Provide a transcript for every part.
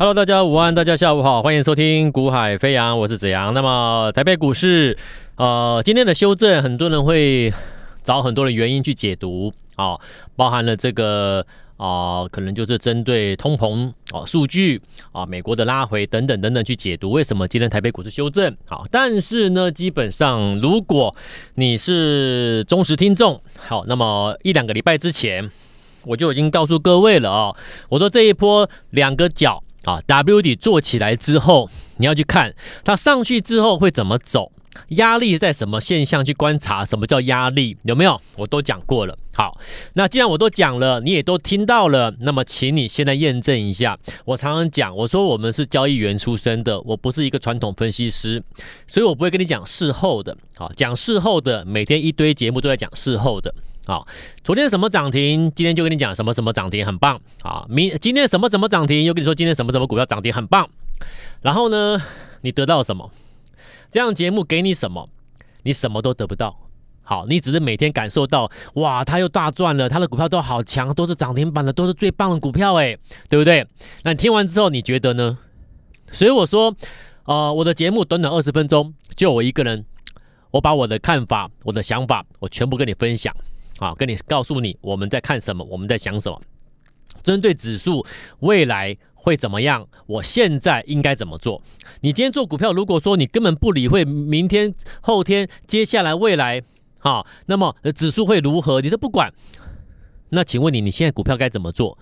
Hello，大家午安，大家下午好，欢迎收听股海飞扬，我是子阳。那么台北股市，呃，今天的修正，很多人会找很多的原因去解读啊、包含了这个啊、可能就是针对通膨啊、哦、数据啊、美国的拉回等等等等去解读为什么今天台北股市修正。好，但是呢，基本上如果你是忠实听众，好，那么一两个礼拜之前我就已经告诉各位了啊、哦，我说这一波两个角。啊，W 底做起来之后，你要去看它上去之后会怎么走，压力在什么现象去观察，什么叫压力有没有？我都讲过了。好，那既然我都讲了，你也都听到了，那么请你现在验证一下。我常常讲，我说我们是交易员出身的，我不是一个传统分析师，所以我不会跟你讲事后的。好，讲事后的，每天一堆节目都在讲事后的。好，昨天什么涨停，今天就跟你讲什么什么涨停，很棒。啊，明今天什么什么涨停，又跟你说今天什么什么股票涨停，很棒。然后呢，你得到什么？这样节目给你什么？你什么都得不到。好，你只是每天感受到，哇，他又大赚了，他的股票都好强，都是涨停板的，都是最棒的股票，哎，对不对？那你听完之后，你觉得呢？所以我说，呃，我的节目短短二十分钟，就我一个人，我把我的看法、我的想法，我全部跟你分享。好，跟你告诉你我们在看什么，我们在想什么，针对指数未来会怎么样，我现在应该怎么做？你今天做股票，如果说你根本不理会明天、后天、接下来未来，好，那么指数会如何，你都不管，那请问你，你现在股票该怎么做？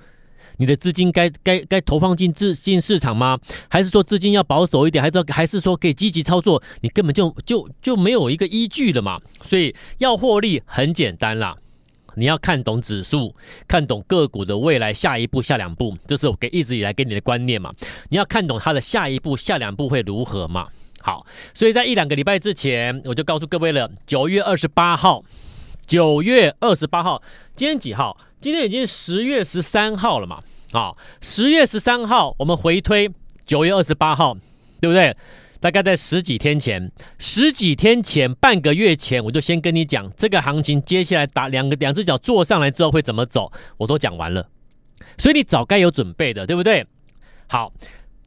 你的资金该该该投放进资进市场吗？还是说资金要保守一点？还是还是说可以积极操作？你根本就就就没有一个依据了嘛？所以要获利很简单啦。你要看懂指数，看懂个股的未来下一步、下两步，这是我给一直以来给你的观念嘛。你要看懂它的下一步、下两步会如何嘛？好，所以在一两个礼拜之前，我就告诉各位了。九月二十八号，九月二十八号，今天几号？今天已经十月十三号了嘛？啊，十月十三号，我们回推九月二十八号，对不对？大概在十几天前，十几天前，半个月前，我就先跟你讲这个行情，接下来打两个两只脚坐上来之后会怎么走，我都讲完了，所以你早该有准备的，对不对？好，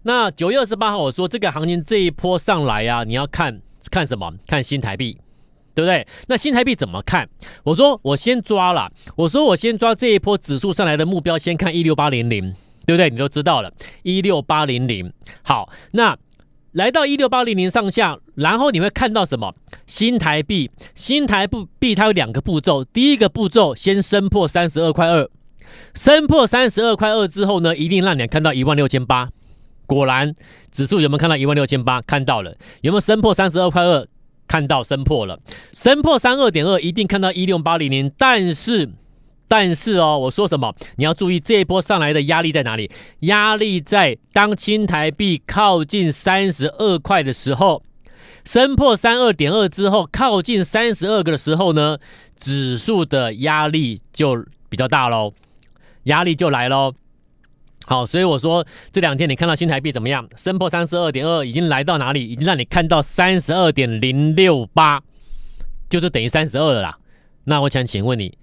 那九月二十八号我说这个行情这一波上来啊，你要看看什么？看新台币，对不对？那新台币怎么看？我说我先抓了，我说我先抓这一波指数上来的目标，先看一六八零零，对不对？你都知道了，一六八零零。好，那。来到一六八零零上下，然后你会看到什么？新台币，新台币它有两个步骤。第一个步骤，先升破三十二块二，升破三十二块二之后呢，一定让你看到一万六千八。果然，指数有没有看到一万六千八？看到了。有没有升破三十二块二？看到升破了。升破三二点二，一定看到一六八零零。但是。但是哦，我说什么？你要注意这一波上来的压力在哪里？压力在当新台币靠近三十二块的时候，升破三二点二之后，靠近三十二个的时候呢，指数的压力就比较大喽，压力就来喽。好，所以我说这两天你看到新台币怎么样？升破三十二点二，已经来到哪里？已经让你看到三十二点零六八，就是等于三十二了啦。那我想请问你。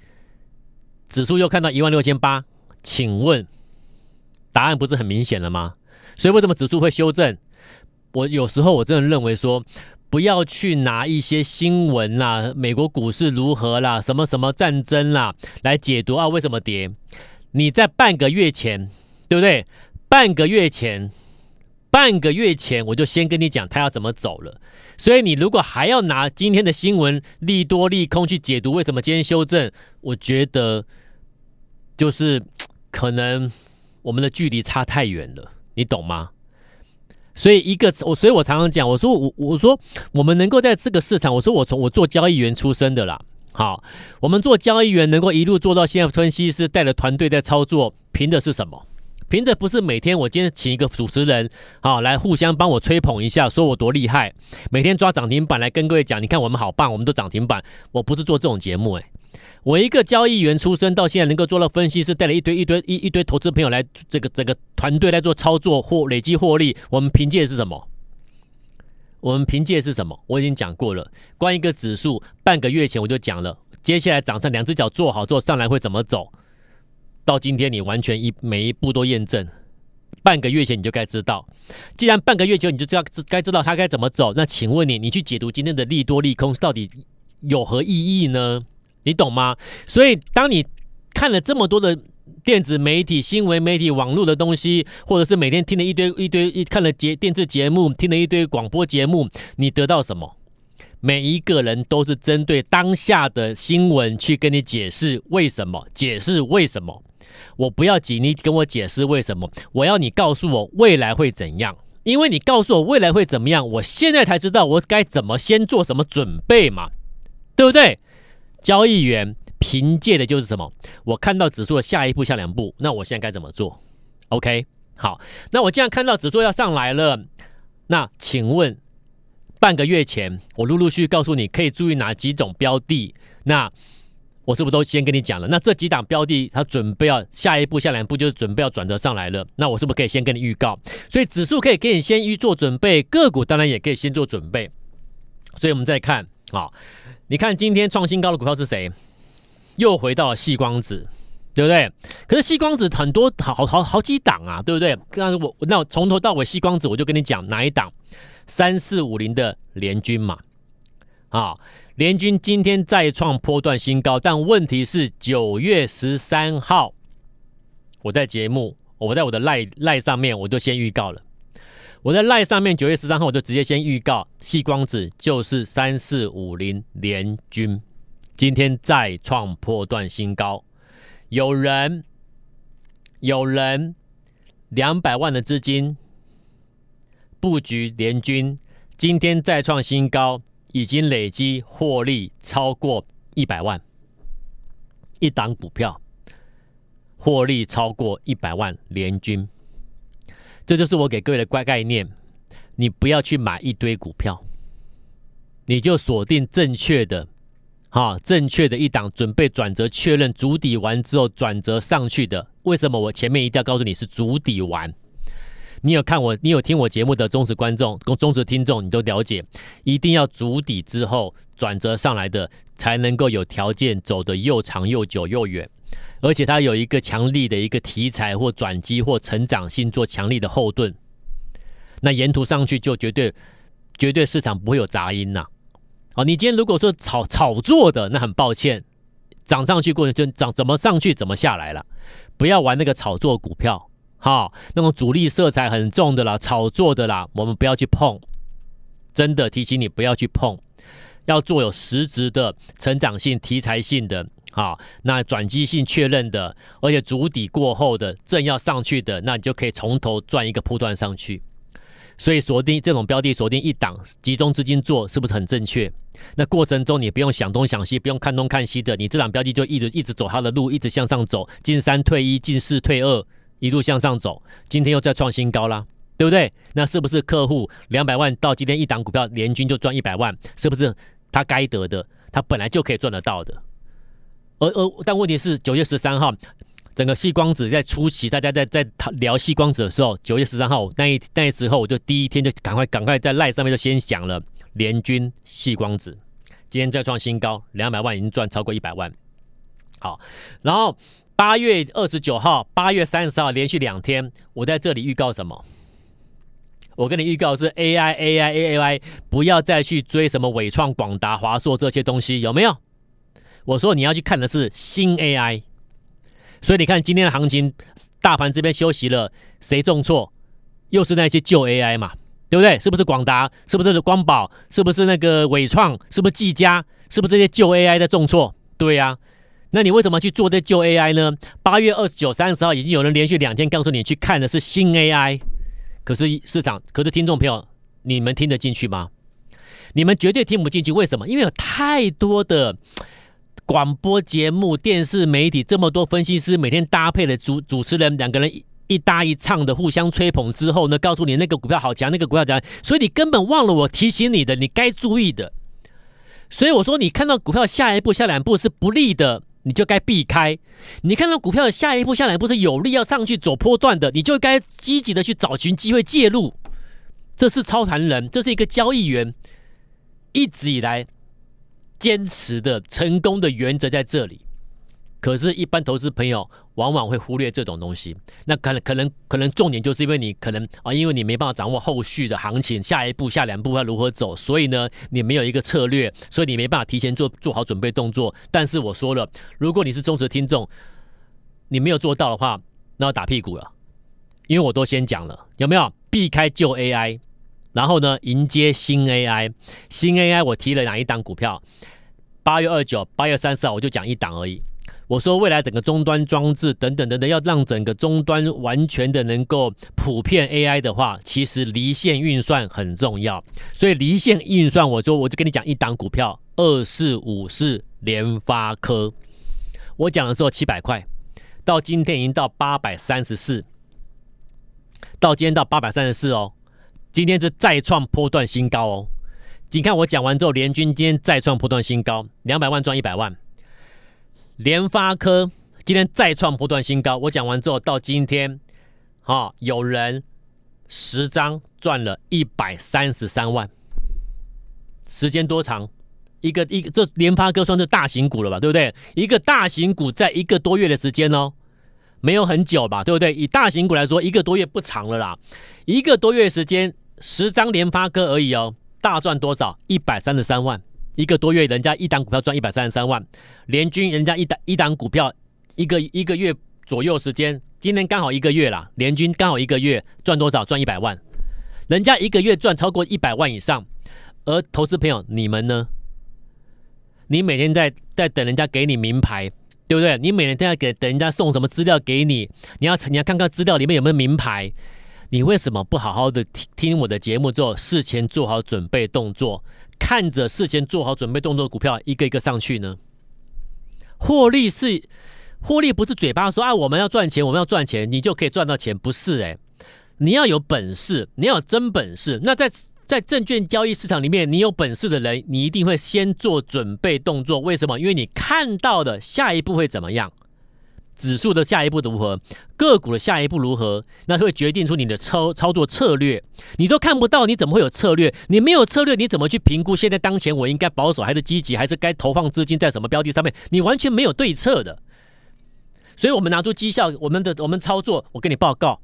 指数又看到一万六千八，请问答案不是很明显了吗？所以为什么指数会修正？我有时候我真的认为说，不要去拿一些新闻啦、美国股市如何啦、什么什么战争啦来解读啊，为什么跌？你在半个月前，对不对？半个月前，半个月前我就先跟你讲它要怎么走了。所以你如果还要拿今天的新闻利多利空去解读为什么今天修正，我觉得就是可能我们的距离差太远了，你懂吗？所以一个我，所以我常常讲，我说我我说我们能够在这个市场，我说我从我做交易员出身的啦，好，我们做交易员能够一路做到现在分析师带着团队在操作，凭的是什么？凭的不是每天我今天请一个主持人，好来互相帮我吹捧一下，说我多厉害，每天抓涨停板来跟各位讲，你看我们好棒，我们都涨停板。我不是做这种节目，诶，我一个交易员出身，到现在能够做到分析师，带了一堆一堆一一堆投资朋友来这个整个团队来做操作或累积获利，我们凭借是什么？我们凭借是什么？我已经讲过了，关于一个指数，半个月前我就讲了，接下来涨上两只脚做好做上来会怎么走。到今天，你完全一每一步都验证，半个月前你就该知道。既然半个月前你就知道该知道它该怎么走，那请问你，你去解读今天的利多利空到底有何意义呢？你懂吗？所以当你看了这么多的电子媒体、新闻媒体、网络的东西，或者是每天听了一堆一堆一看了节电视节目，听了一堆广播节目，你得到什么？每一个人都是针对当下的新闻去跟你解释为什么，解释为什么。我不要急，你跟我解释为什么，我要你告诉我未来会怎样。因为你告诉我未来会怎么样，我现在才知道我该怎么先做什么准备嘛，对不对？交易员凭借的就是什么？我看到指数的下一步、下两步，那我现在该怎么做？OK，好，那我既然看到指数要上来了，那请问？半个月前，我陆陆续续告诉你可以注意哪几种标的，那我是不是都先跟你讲了？那这几档标的，它准备要下一步、下两步就是准备要转折上来了，那我是不是可以先跟你预告？所以指数可以给你先预做准备，个股当然也可以先做准备。所以我们再看啊，你看今天创新高的股票是谁？又回到了细光子，对不对？可是细光子很多好好好好几档啊，对不对？那我那我从头到尾细光子我就跟你讲哪一档。三四五零的联军嘛，啊，联军今天再创波段新高，但问题是九月十三号，我在节目，我在我的赖赖上面，我就先预告了。我在赖上面九月十三号，我就直接先预告，细光子就是三四五零联军，今天再创波段新高，有人有人两百万的资金。布局联军，今天再创新高，已经累积获利超过一百万。一档股票获利超过一百万，联军，这就是我给各位的乖概念。你不要去买一堆股票，你就锁定正确的，哈，正确的一档，准备转折确认主底完之后转折上去的。为什么我前面一定要告诉你是主底完？你有看我，你有听我节目的忠实观众、跟忠实听众，你都了解，一定要筑底之后转折上来的，才能够有条件走得又长又久又远，而且它有一个强力的一个题材或转机或成长性做强力的后盾，那沿途上去就绝对绝对市场不会有杂音呐。好，你今天如果说炒炒作的，那很抱歉，涨上去过程就涨，怎么上去怎么下来了，不要玩那个炒作股票。好，那种主力色彩很重的啦，炒作的啦，我们不要去碰。真的提醒你不要去碰，要做有实质的成长性、题材性的，好，那转机性确认的，而且筑底过后的正要上去的，那你就可以从头赚一个波段上去。所以锁定这种标的，锁定一档，集中资金做，是不是很正确？那过程中你不用想东想西，不用看东看西的，你这档标的就一直一直走它的路，一直向上走，进三退一，进四退二。一路向上走，今天又再创新高啦，对不对？那是不是客户两百万到今天一档股票联军就赚一百万？是不是他该得的？他本来就可以赚得到的。而而但问题是九月十三号，整个细光子在初期，大家在在聊细光子的时候，九月十三号那一那时候，我就第一天就赶快赶快在赖上面就先讲了联军细光子，今天再创新高，两百万已经赚超过一百万。好，然后。八月二十九号、八月三十号连续两天，我在这里预告什么？我跟你预告是 AI、AI、AI，不要再去追什么纬创、广达、华硕这些东西，有没有？我说你要去看的是新 AI。所以你看今天的行情，大盘这边休息了，谁重挫？又是那些旧 AI 嘛，对不对？是不是广达？是不是光宝？是不是那个纬创？是不是技嘉？是不是这些旧 AI 的重挫？对呀、那你为什么去做这旧 AI 呢？八月二十九、三十号已经有人连续两天告诉你去看的是新 AI，可是市场，可是听众朋友，你们听得进去吗？你们绝对听不进去。为什么？因为有太多的广播节目、电视媒体，这么多分析师每天搭配的主主持人，两个人一搭一唱的互相吹捧之后呢，告诉你那个股票好强，那个股票强，所以你根本忘了我提醒你的，你该注意的。所以我说，你看到股票下一步、下两步是不利的。你就该避开。你看到股票的下一步、下来不是有利要上去走波段的，你就该积极的去找寻机会介入。这是操盘人，这是一个交易员一直以来坚持的成功的原则在这里。可是，一般投资朋友往往会忽略这种东西。那可能可能可能重点就是因为你可能啊，因为你没办法掌握后续的行情，下一步下两步要如何走，所以呢，你没有一个策略，所以你没办法提前做做好准备动作。但是我说了，如果你是忠实听众，你没有做到的话，那要打屁股了，因为我都先讲了，有没有避开旧 AI，然后呢迎接新 AI，新 AI 我提了哪一档股票？八月二九、八月三十号我就讲一档而已。我说未来整个终端装置等等等等，要让整个终端完全的能够普遍 AI 的话，其实离线运算很重要。所以离线运算，我说我就跟你讲一档股票，二四五四联发科。我讲的时候七百块。到今天已经到八百三十四，到今天到八百三十四哦，今天是再创波段新高哦。你看我讲完之后，联军今天再创波段新高，两百万赚一百万。联发科今天再创波段新高，我讲完之后到今天，哈，有人十张赚了一百三十三万。时间多长？一个一个，这联发科算是大型股了吧，对不对？一个大型股在一个多月的时间哦，没有很久吧，对不对？以大型股来说，一个多月不长了啦。一个多月时间，十张联发科而已哦，大赚多少？一百三十三万。一个多月，人家一档股票赚一百三十三万。联军人家一档一档股票，一个一个月左右时间，今天刚好一个月啦。联军刚好一个月赚多少？赚一百万。人家一个月赚超过一百万以上，而投资朋友，你们呢？你每天在在等人家给你名牌，对不对？你每天在给等人家送什么资料给你，你要你要看看资料里面有没有名牌。你为什么不好好的听听我的节目之后，事前做好准备动作，看着事前做好准备动作的股票一个一个上去呢？获利是获利，不是嘴巴说啊，我们要赚钱，我们要赚钱，你就可以赚到钱，不是诶，你要有本事，你要有真本事。那在在证券交易市场里面，你有本事的人，你一定会先做准备动作。为什么？因为你看到的下一步会怎么样，指数的下一步如何，个股的下一步如何，那会决定出你的操操作策略。你都看不到，你怎么会有策略？你没有策略，你怎么去评估现在当前我应该保守还是积极，还是该投放资金在什么标的上面？你完全没有对策的。所以，我们拿出绩效，我们的我们操作，我跟你报告。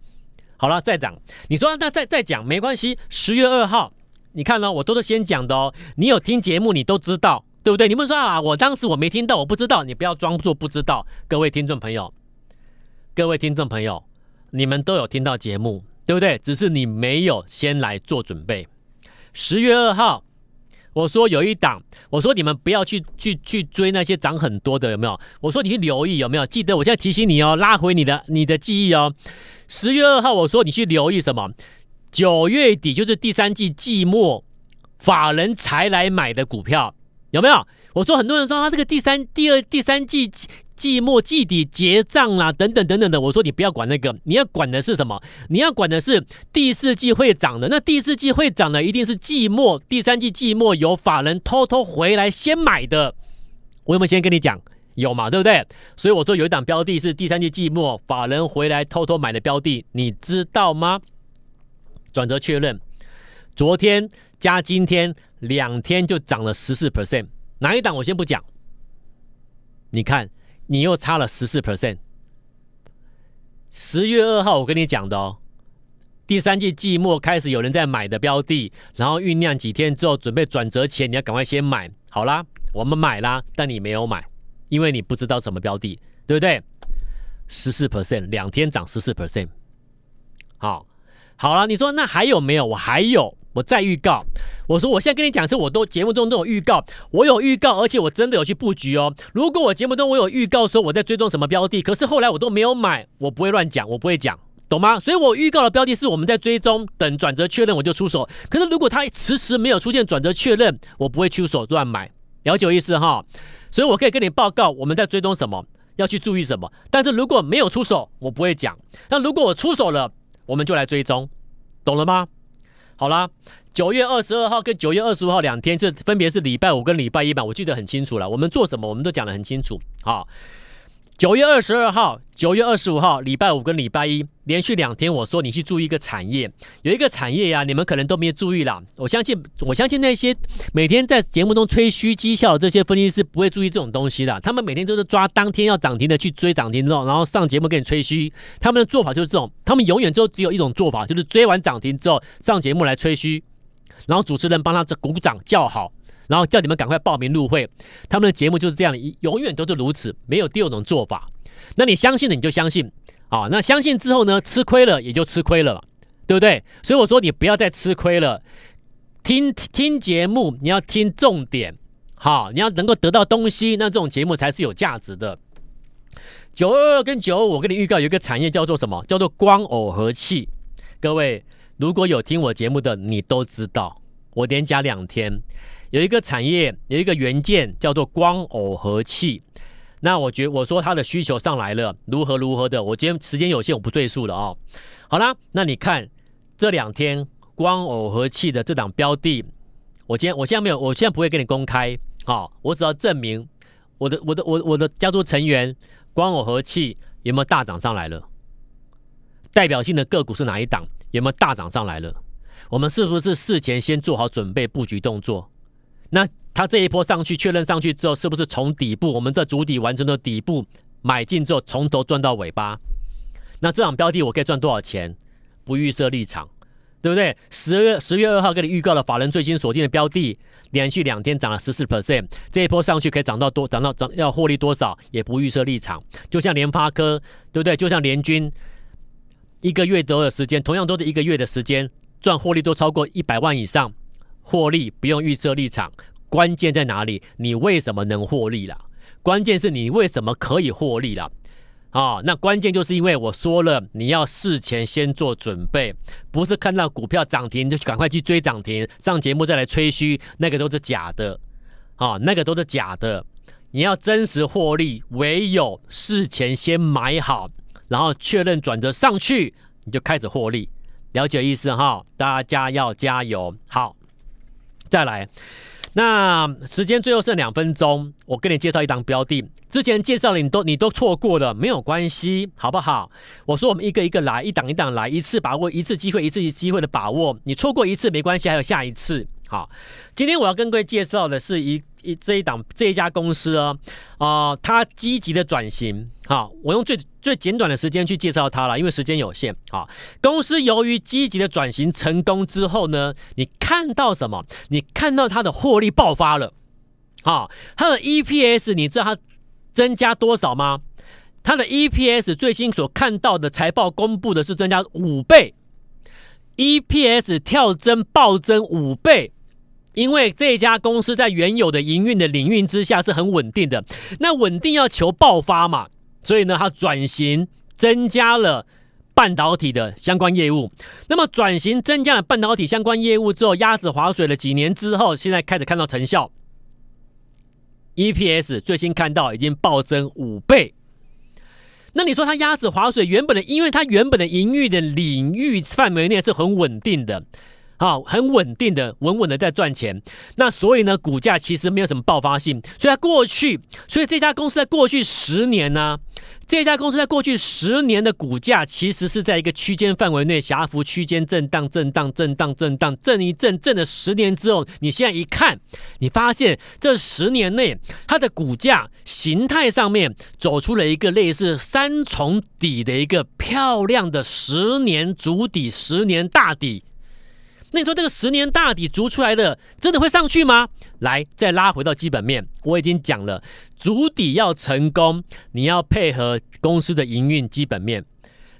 好了，再涨。你说那再再讲没关系。十月二号，你看呢？我都是先讲的哦。你有听节目，你都知道，对不对？你们说啊，我当时我没听到，我不知道。你不要装作不知道。各位听众朋友，各位听众朋友，你们都有听到节目，对不对？只是你没有先来做准备。十月二号，我说有一档，我说你们不要去去去追那些涨很多的，有没有？我说你去留意有没有？记得我现在提醒你哦，拉回你的你的记忆哦。十月二号，我说你去留意什么？九月底就是第三季季末，法人才来买的股票有没有？我说很多人说他这个第三、第二、第三季季末季底结账啦，等等等等的。我说你不要管那个，你要管的是什么？你要管的是第四季会涨的。那第四季会涨的一定是季末，第三季季末有法人偷偷回来先买的。我有没有先跟你讲？有嘛，对不对？所以我说有一档标的是第三季季末法人回来偷偷买的标的，你知道吗？转折确认，昨天加今天两天就涨了十四 percent，哪一档我先不讲。你看，你又差了十四 percent。十月二号我跟你讲的哦，第三季季末开始有人在买的标的，然后酝酿几天之后准备转折前，你要赶快先买。好啦，我们买啦，但你没有买。因为你不知道什么标的，对不对？十四 percent，两天涨十四 percent。好，好了，你说那还有没有？我还有，我再预告。我说我现在跟你讲是，我都节目中都有预告，我有预告，而且我真的有去布局哦。如果我节目中我有预告说我在追踪什么标的，可是后来我都没有买，我不会乱讲，我不会讲，懂吗？所以我预告的标的是我们在追踪，等转折确认我就出手。可是如果它迟迟没有出现转折确认，我不会出手乱买，了解我意思哈？所以，我可以跟你报告我们在追踪什么，要去注意什么。但是如果没有出手，我不会讲。那如果我出手了，我们就来追踪，懂了吗？好啦，九月二十二号跟九月二十五号两天，这分别是礼拜五跟礼拜一吧，我记得很清楚了。我们做什么，我们都讲得很清楚。好，九月二十二号、九月二十五号，礼拜五跟礼拜一连续两天，我说你去注意一个产业，有一个产业呀、你们可能都没有注意啦。我相信，我相信那些每天在节目中吹嘘绩效的这些分析师不会注意这种东西的。他们每天都是抓当天要涨停的去追涨停之后，然后上节目给你吹嘘。他们的做法就是这种，他们永远都只有一种做法，就是追完涨停之后上节目来吹嘘，然后主持人帮他这鼓掌叫好。然后叫你们赶快报名入会，他们的节目就是这样，永远都是如此，没有第二种做法。那你相信了你就相信啊，那相信之后呢，吃亏了也就吃亏了，对不对？所以我说你不要再吃亏了，听听节目你要听重点，好，你要能够得到东西，那这种节目才是有价值的。九二二跟九五，我跟你预告有一个产业叫做什么？叫做光耦合器。各位如果有听我节目的，你都知道，我连讲两天。有一个产业，有一个元件叫做光耦合器。那我觉我说它的需求上来了，如何如何的。我今天时间有限，我不赘述了哦。好啦，那你看这两天光耦合器的这档标的，我今天我现在没有，我现在不会跟你公开。好，我只要证明我的我的我我的家族成员光耦合器有没有大涨上来了？代表性的个股是哪一档？有没有大涨上来了？我们是不是事前先做好准备布局动作？那它这一波上去，确认上去之后，是不是从底部，我们这主底完成的底部买进之后，从头赚到尾巴？那这场标的我可以赚多少钱？不预设立场，对不对？十月十月二号给你预告了法人最新锁定的标的，连续两天涨了十四 percent，这一波上去可以涨到多，涨到涨要获利多少？也不预设立场。就像联发科，对不对？就像联军，一个月多的时间，同样都是一个月的时间，赚获利都超过一百万以上。获利不用预设立场，关键在哪里？你为什么能获利了？关键是你为什么可以获利了？啊、哦，那关键就是因为我说了，你要事前先做准备，不是看到股票涨停就赶快去追涨停，上节目再来吹嘘，那个都是假的，啊、哦，那个都是假的。你要真实获利，唯有事前先买好，然后确认转折上去，你就开始获利。了解意思哈？大家要加油，好。再来，那时间最后剩两分钟，我给你介绍一档标的。之前介绍的你都你都错过了，没有关系，好不好？我说我们一个一个来，一档一档来，一次把握一次机会，一次机会的把握。你错过一次没关系，还有下一次。好，今天我要跟各位介绍的是一一这一档这一家公司哦，啊、呃，它积极的转型。好，我用最最简短的时间去介绍它了，因为时间有限。好，公司由于积极的转型成功之后呢，你看到什么？你看到它的获利爆发了。好，它的 EPS 你知道它增加多少吗？它的 EPS 最新所看到的财报公布的是增加五倍，EPS 跳增暴增五倍。因为这家公司在原有的营运的领域之下是很稳定的，那稳定要求爆发嘛，所以呢，它转型增加了半导体的相关业务。那么转型增加了半导体相关业务之后，鸭子划水了几年之后，现在开始看到成效。EPS 最新看到已经暴增五倍。那你说它鸭子划水，原本的，因为它原本的营运的领域范围内是很稳定的。好，很稳定的，稳稳的在赚钱。那所以呢，股价其实没有什么爆发性。所以在过去，所以这家公司在过去十年呢、这家公司在过去十年的股价其实是在一个区间范围内，狭幅区间震荡、震荡、震荡、震荡，震一震，震了十年之后，你现在一看，你发现这十年内它的股价形态上面走出了一个类似三重底的一个漂亮的十年足底、十年大底。那你说这个十年大底足出来的，真的会上去吗？来，再拉回到基本面，我已经讲了，足底要成功，你要配合公司的营运基本面。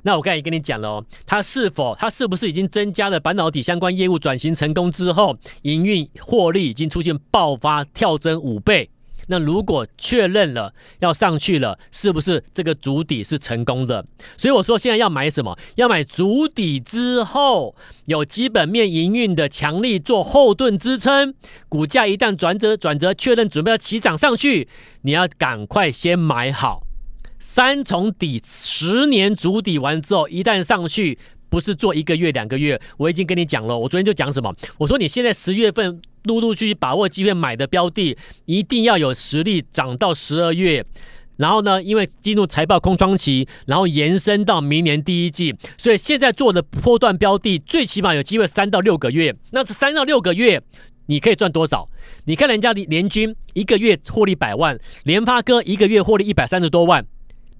那我刚才也跟你讲了哦，它是否，它是不是已经增加了半导体相关业务转型成功之后，营运获利已经出现爆发跳增五倍？那如果确认了要上去了，是不是这个筑底是成功的？所以我说现在要买什么？要买筑底之后有基本面营运的强力做后盾支撑，股价一旦转折转折确认准备要起涨上去，你要赶快先买好。三重底十年筑底完之后，一旦上去。不是做一个月两个月，我已经跟你讲了。我昨天就讲什么？我说你现在十月份陆陆续续把握机会买的标的，一定要有实力涨到十二月，然后呢，因为进入财报空窗期，然后延伸到明年第一季，所以现在做的波段标的，最起码有机会三到六个月。那这三到六个月，你可以赚多少？你看人家联军一个月获利百万，联发科一个月获利一百三十多万。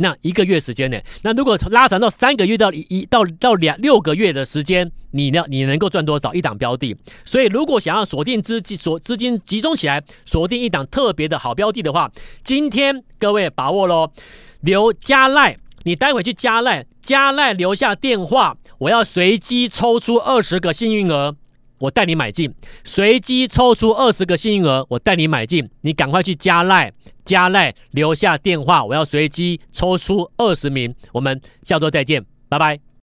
那一个月时间呢？那如果拉长到三个月到一一到到两六个月的时间，你呢？你能够赚多少一档标的？所以如果想要锁定资金锁资金集中起来，锁定一档特别的好标的的话，今天各位把握喽，留加赖，你待会去加赖，加赖留下电话，我要随机抽出二十个幸运儿。我带你买进，随机抽出二十个幸运儿，我带你买进，你赶快去加赖，加赖留下电话，我要随机抽出二十名，我们下周再见，拜拜。